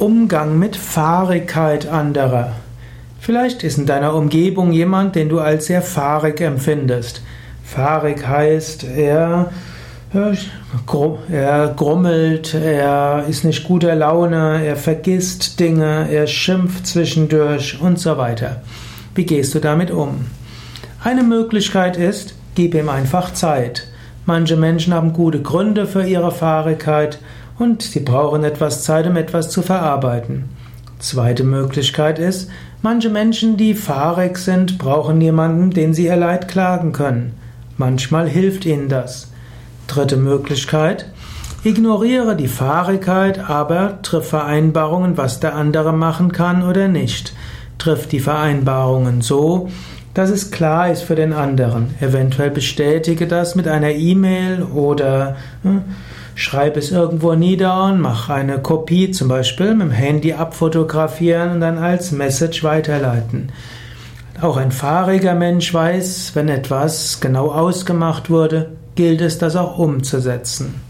Umgang mit Fahrigkeit anderer. Vielleicht ist in deiner Umgebung jemand, den du als sehr fahrig empfindest. Fahrig heißt, er, er grummelt, er ist nicht guter Laune, er vergisst Dinge, er schimpft zwischendurch und so weiter. Wie gehst du damit um? Eine Möglichkeit ist, gib ihm einfach Zeit. Manche Menschen haben gute Gründe für ihre Fahrigkeit und sie brauchen etwas Zeit, um etwas zu verarbeiten. Zweite Möglichkeit ist, manche Menschen, die fahrig sind, brauchen jemanden, den sie ihr Leid klagen können. Manchmal hilft ihnen das. Dritte Möglichkeit, ignoriere die Fahrigkeit, aber triff Vereinbarungen, was der andere machen kann oder nicht. Triff die Vereinbarungen so, dass es klar ist für den anderen. Eventuell bestätige das mit einer E-Mail oder hm, schreib es irgendwo nieder und mach eine Kopie, zum Beispiel mit dem Handy abfotografieren und dann als Message weiterleiten. Auch ein fahriger Mensch weiß, wenn etwas genau ausgemacht wurde, gilt es, das auch umzusetzen.